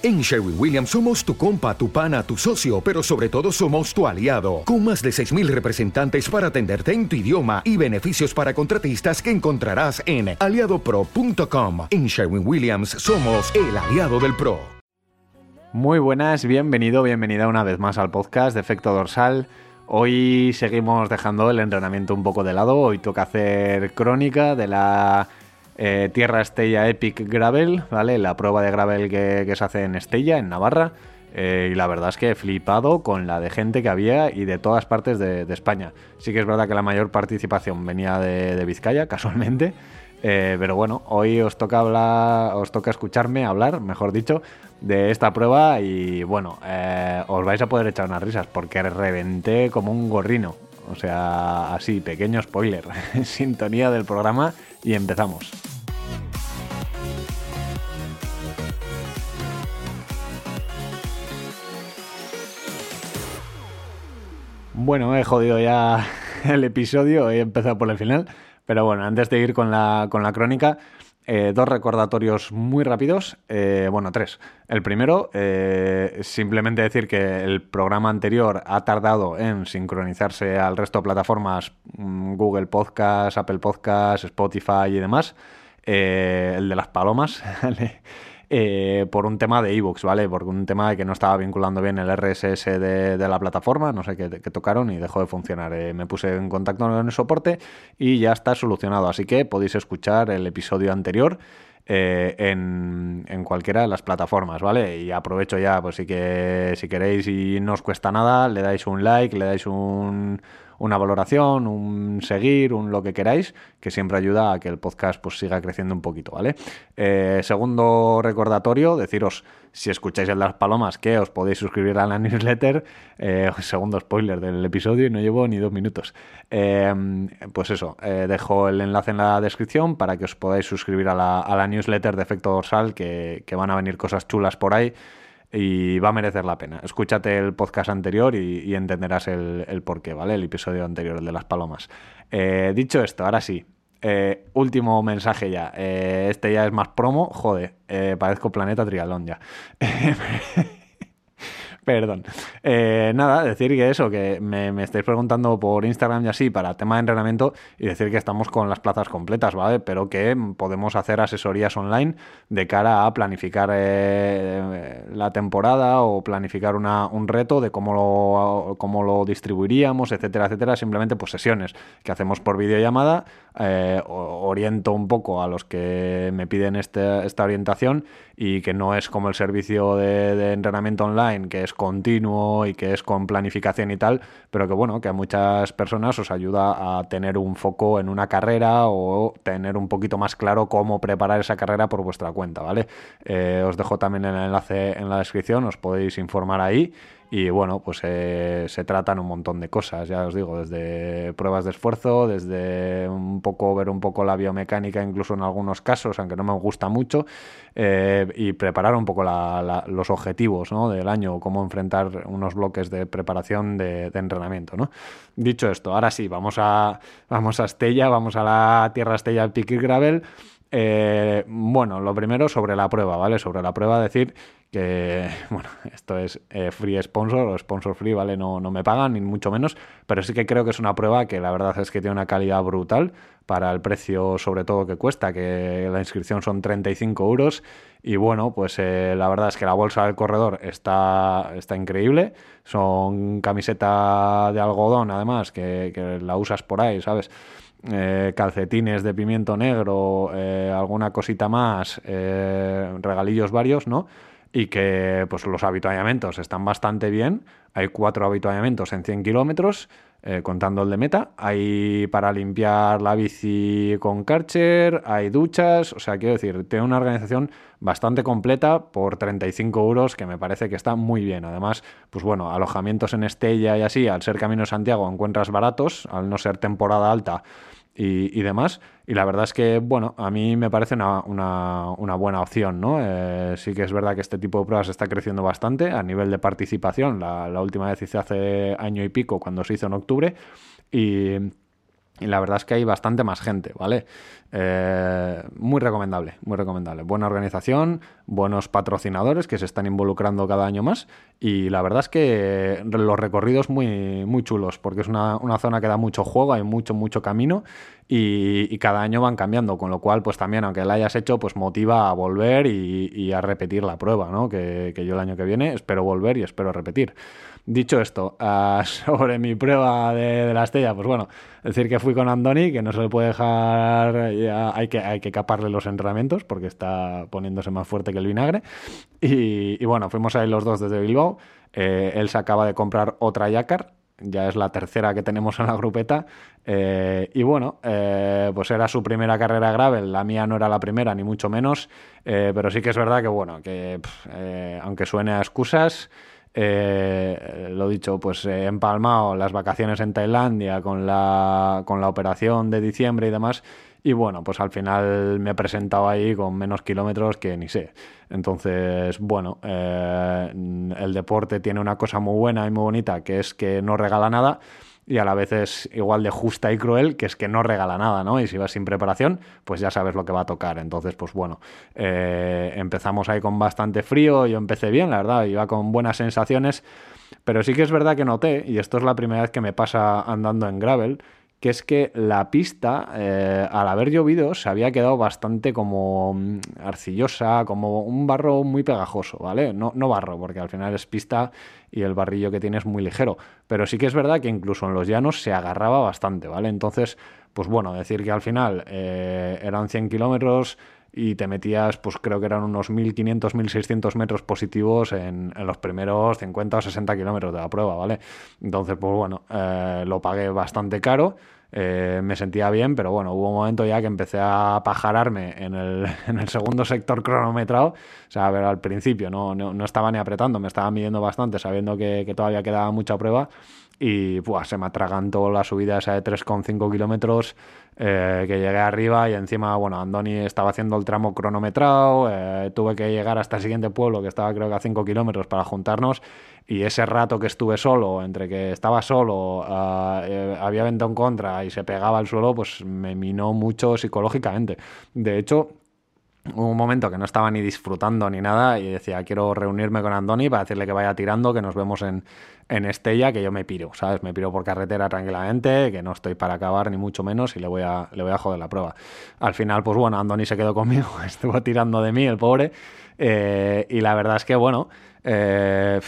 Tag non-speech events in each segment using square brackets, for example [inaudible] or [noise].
En Sherwin Williams somos tu compa, tu pana, tu socio, pero sobre todo somos tu aliado, con más de 6.000 representantes para atenderte en tu idioma y beneficios para contratistas que encontrarás en aliadopro.com. En Sherwin Williams somos el aliado del PRO. Muy buenas, bienvenido, bienvenida una vez más al podcast de Efecto Dorsal. Hoy seguimos dejando el entrenamiento un poco de lado, hoy toca hacer crónica de la eh, Tierra Estella Epic Gravel, ¿vale? La prueba de gravel que, se hace en Estella, en Navarra. Eh, y la verdad es que he flipado con la de gente que había y de todas partes de, España. Sí que es verdad que la mayor participación venía de, Vizcaya, [laughs] casualmente. Eh, pero bueno, hoy os toca hablar, os toca escucharme hablar, mejor dicho, de esta prueba y bueno, os vais a poder echar unas risas porque reventé como un gorrino. O sea, así, pequeño spoiler. [laughs] Sintonía del programa y empezamos. Bueno, he jodido ya [laughs] el episodio, he empezado por el final, pero bueno, antes de ir con la, con la crónica, eh, dos recordatorios muy rápidos, eh, bueno, tres. El primero, eh, simplemente decir que el programa anterior ha tardado en sincronizarse al resto de plataformas, mm, Google Podcast, Apple Podcast, Spotify y demás. el de las palomas, [laughs] Eh, por un tema de ebooks, ¿vale? Por un tema de que no estaba vinculando bien el RSS de, la plataforma, no sé qué, tocaron y dejó de funcionar. Eh, me puse en contacto con el soporte y ya está solucionado, así que podéis escuchar el episodio anterior. Eh, en, en, cualquiera de las plataformas, ¿vale? Y aprovecho ya, pues sí que si queréis y no os cuesta nada, le dais un like, le dais un, una valoración, un seguir, un lo que queráis, que siempre ayuda a que el podcast pues, siga creciendo un poquito, ¿vale? Eh, segundo recordatorio, deciros si escucháis el las palomas que os podéis suscribir a la newsletter. Eh, [laughs] segundo spoiler del episodio y no llevo ni dos minutos. Eh, pues eso, dejo el enlace en la descripción para que os podáis suscribir a la, newsletter de efecto dorsal, que, que van a venir cosas chulas por ahí y va a merecer la pena. Escúchate el podcast anterior y, entenderás el, el porqué, ¿vale? El episodio anterior, el de las palomas. Eh, dicho esto, ahora sí. Eh, último mensaje ya. Eh, este ya es más promo. Joder, parezco Planeta Trialón ya. [laughs] Perdón. Eh, nada, decir que eso, que me, estáis preguntando por Instagram y así para tema de entrenamiento y decir que estamos con las plazas completas, ¿vale? Pero que podemos hacer asesorías online de cara a planificar eh, la temporada o planificar una, un reto de cómo lo, cómo lo distribuiríamos, etcétera, etcétera. Simplemente pues sesiones que hacemos por videollamada. Eh, oriento un poco a los que me piden este, esta orientación y que no es como el servicio de, entrenamiento online, que es continuo y que es con planificación y tal, pero que bueno, que a muchas personas os ayuda a tener un foco en una carrera o tener un poquito más claro cómo preparar esa carrera por vuestra cuenta, ¿vale? Eh, os dejo también el enlace en la descripción, os podéis informar ahí. Y bueno, pues eh, se tratan un montón de cosas, ya os digo, desde pruebas de esfuerzo, desde un poco ver un poco la biomecánica, incluso en algunos casos, aunque no me gusta mucho, eh, y preparar un poco los objetivos ¿no? del año, cómo enfrentar unos bloques de preparación de, entrenamiento. ¿no? Dicho esto, ahora sí, vamos a, vamos a Estella, vamos a la Tierra Estella Pick Gravel. Eh, bueno, lo primero sobre la prueba, ¿vale? Sobre la prueba decir que, [laughs] bueno, esto es eh, free sponsor o sponsor free, ¿vale? No, no me pagan, ni mucho menos, pero sí que creo que es una prueba que la verdad es que tiene una calidad brutal para el precio sobre todo que cuesta, que la inscripción son 35 euros y bueno, pues eh, la verdad es que la bolsa del corredor está, está increíble, son camiseta de algodón además, que, que la usas por ahí, ¿sabes? Eh, calcetines de pimiento negro, eh, alguna cosita más, eh, regalillos varios, ¿no? Y que pues los habituallamientos están bastante bien. Hay cuatro habituallamientos en 100 kilómetros, contando el de meta. Hay para limpiar la bici con Karcher, hay duchas, o sea, quiero decir, tiene una organización bastante completa por 35 euros, que me parece que está muy bien. Además, pues bueno, alojamientos en Estella y así, al ser Camino de Santiago encuentras baratos, al no ser temporada alta y, demás. Y la verdad es que, bueno, a mí me parece una, una, buena opción, ¿no? Eh, sí que es verdad que este tipo de pruebas está creciendo bastante a nivel de participación. La, última vez hice hace año y pico, cuando se hizo en octubre. Y, y la verdad es que hay bastante más gente, ¿vale? Eh, muy recomendable, muy recomendable. Buena organización, buenos patrocinadores que se están involucrando cada año más y la verdad es que los recorridos muy, muy chulos porque es una, zona que da mucho juego, hay mucho, mucho camino y, cada año van cambiando, con lo cual pues también aunque la hayas hecho pues motiva a volver y, a repetir la prueba, ¿no? Que yo el año que viene espero volver y espero repetir. Dicho esto, ah, [laughs] sobre mi prueba de, la estrella, pues bueno, decir que fui con Andoni, que no se le puede dejar, hay, que, hay que caparle los entrenamientos porque está poniéndose más fuerte que el vinagre. Y, bueno, fuimos ahí los dos desde Bilbao. Eh, él se acaba de comprar otra Yakar, ya es la tercera que tenemos en la grupeta. Eh, y bueno, eh, pues era su primera carrera gravel, la mía no era la primera, ni mucho menos, pero sí que es verdad que bueno, que aunque suene a excusas, eh, lo dicho, pues he empalmado las vacaciones en Tailandia con la, con la operación de diciembre y demás. Y bueno, pues al final me he presentado ahí con menos kilómetros que ni sé. Entonces, bueno, eh, el deporte tiene una cosa muy buena y muy bonita, que es que no regala nada y a la vez es igual de justa y cruel, que es que no regala nada, ¿no? Y si vas sin preparación, pues ya sabes lo que va a tocar. Entonces, pues bueno, eh, empezamos ahí con bastante frío, yo empecé bien, la verdad, iba con buenas sensaciones, pero sí que es verdad que noté, y esto es la primera vez que me pasa andando en gravel, que es que la pista, eh, al haber llovido, se había quedado bastante como mm, arcillosa, como un barro muy pegajoso, ¿vale? No, no barro, porque al final es pista y el barrillo que tiene es muy ligero, pero sí que es verdad que incluso en los llanos se agarraba bastante, ¿vale? Entonces, pues bueno, decir que al final eh, eran 100 kilómetros y te metías, pues creo que eran unos 1500, 1600 metros positivos en, en los primeros 50 o 60 kilómetros de la prueba, ¿vale? Entonces, pues bueno, eh, lo pagué bastante caro. Eh, me sentía bien, pero bueno, hubo un momento ya que empecé a pajararme en el, [laughs] en el segundo sector cronometrado. O sea, a ver, al principio no, no, no estaba ni apretando, me estaba midiendo bastante, sabiendo que, que todavía quedaba mucha prueba y se me atragantó la subida esa de 3,5 kilómetros eh, que llegué arriba y encima, bueno, Andoni estaba haciendo el tramo cronometrado, eh, tuve que llegar hasta el siguiente pueblo que estaba creo que a 5 kilómetros para juntarnos y ese rato que estuve solo, entre que estaba solo, eh, había vento en contra y se pegaba al suelo, pues me minó mucho psicológicamente. De hecho, Hubo un momento que no estaba ni disfrutando ni nada y decía, quiero reunirme con Andoni para decirle que vaya tirando, que nos vemos en, en Estella, que yo me piro, ¿sabes? Me piro por carretera tranquilamente, que no estoy para acabar ni mucho menos y le voy a, le voy a joder la prueba. Al final, pues bueno, Andoni se quedó conmigo, [laughs] estuvo tirando de mí, el pobre, eh, y la verdad es que, bueno, eh,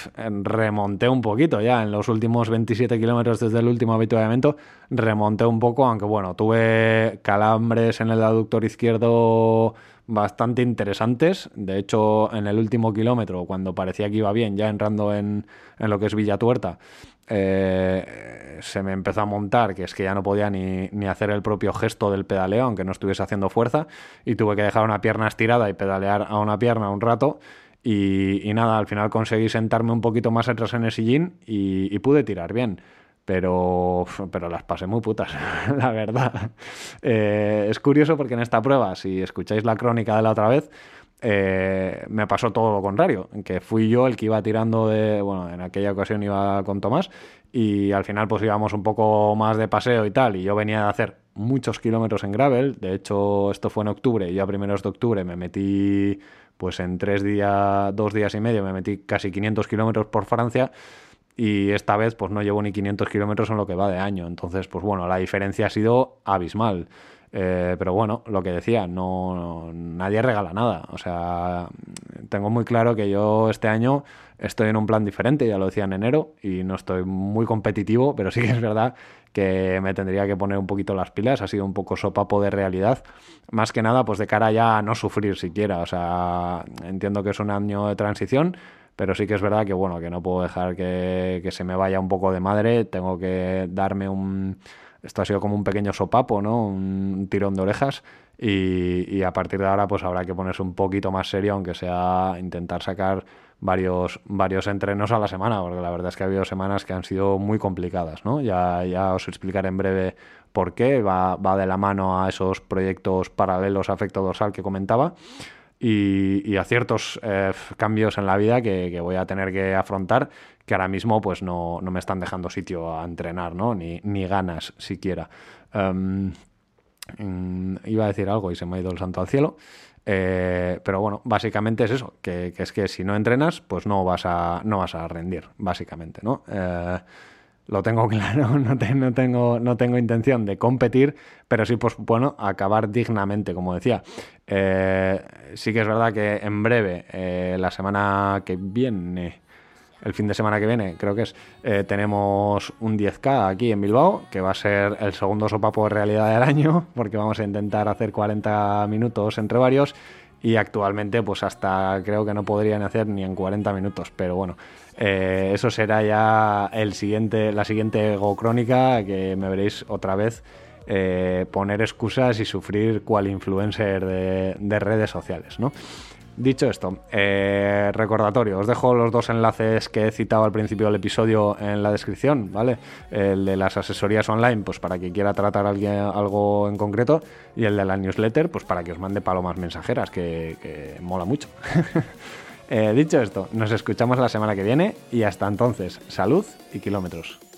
remonté un poquito ya en los últimos 27 kilómetros desde el último avituallamiento, remonté un poco, aunque bueno, tuve calambres en el aductor izquierdo bastante interesantes. De hecho, en el último kilómetro, cuando parecía que iba bien, ya entrando en, en lo que es Villa Tuerta, eh, se me empezó a montar, que es que ya no podía ni, ni, hacer el propio gesto del pedaleo, aunque no estuviese haciendo fuerza, y tuve que dejar una pierna estirada y pedalear a una pierna un rato. Y, nada, al final conseguí sentarme un poquito más atrás en el sillín y, pude tirar bien pero, pero las pasé muy putas, [laughs] la verdad. Eh, es curioso porque en esta prueba, si escucháis la crónica de la otra vez, eh, me pasó todo lo contrario, que fui yo el que iba tirando de, bueno, en aquella ocasión iba con Tomás y al final pues íbamos un poco más de paseo y tal, y yo venía de hacer muchos kilómetros en gravel, de hecho esto fue en octubre y ya a primeros de octubre me metí pues en tres días, dos días y medio, me metí casi 500 kilómetros por Francia y esta vez pues no llevo ni 500 kilómetros en lo que va de año. Entonces, pues bueno, la diferencia ha sido abismal. Eh, pero bueno, lo que decía, no, nadie regala nada. O sea, tengo muy claro que yo este año estoy en un plan diferente, ya lo decía en enero, y no estoy muy competitivo, pero sí que es verdad que me tendría que poner un poquito las pilas. Ha sido un poco sopapo de realidad. Más que nada, pues de cara ya a no sufrir siquiera. O sea, entiendo que es un año de transición pero sí que es verdad que bueno, que no puedo dejar que, se me vaya un poco de madre, tengo que darme un... Esto ha sido como un pequeño sopapo, ¿no? Un tirón de orejas y, a partir de ahora pues habrá que ponerse un poquito más serio, aunque sea intentar sacar varios, varios entrenos a la semana, porque la verdad es que ha habido semanas que han sido muy complicadas, ¿no? Ya, os explicaré en breve por qué, va, va de la mano a esos proyectos paralelos a efecto dorsal que comentaba. y, a ciertos eh, cambios en la vida que, voy a tener que afrontar que ahora mismo pues no, me están dejando sitio a entrenar, ¿no? Ni, ni ganas siquiera. Em, mm, iba a decir algo y se me ha ido el santo al cielo. Eh, pero bueno, básicamente es eso, que, es que si no entrenas, pues no vas a, no vas a rendir, básicamente, ¿no? Eh, lo tengo [laughs] claro, no, no, tengo, no tengo intención de competir, pero sí, pues bueno, acabar dignamente, como decía. Eh, sí que es verdad que en breve, la semana que viene, el fin de semana que viene, creo que es, eh, tenemos un 10K aquí en Bilbao, que va a ser el segundo sopapo de realidad del año, [laughs] porque vamos a intentar hacer 40 minutos entre varios. Y actualmente, pues hasta creo que no podrían hacer ni en 40 minutos. Pero bueno, eh, eso será ya el siguiente, la siguiente Go Crónica, que me veréis otra vez eh, poner excusas y sufrir cual influencer de, de redes sociales, ¿no? Dicho esto, eh, recordatorio, os dejo los dos enlaces que he citado al principio del episodio en la descripción, ¿vale? El de las asesorías online, pues para quien quiera tratar alguien, algo en concreto, y el de la newsletter, pues para que os mande palomas mensajeras, que, mola mucho. [laughs] Eh, dicho esto, nos escuchamos la semana que viene y hasta entonces, salud y kilómetros.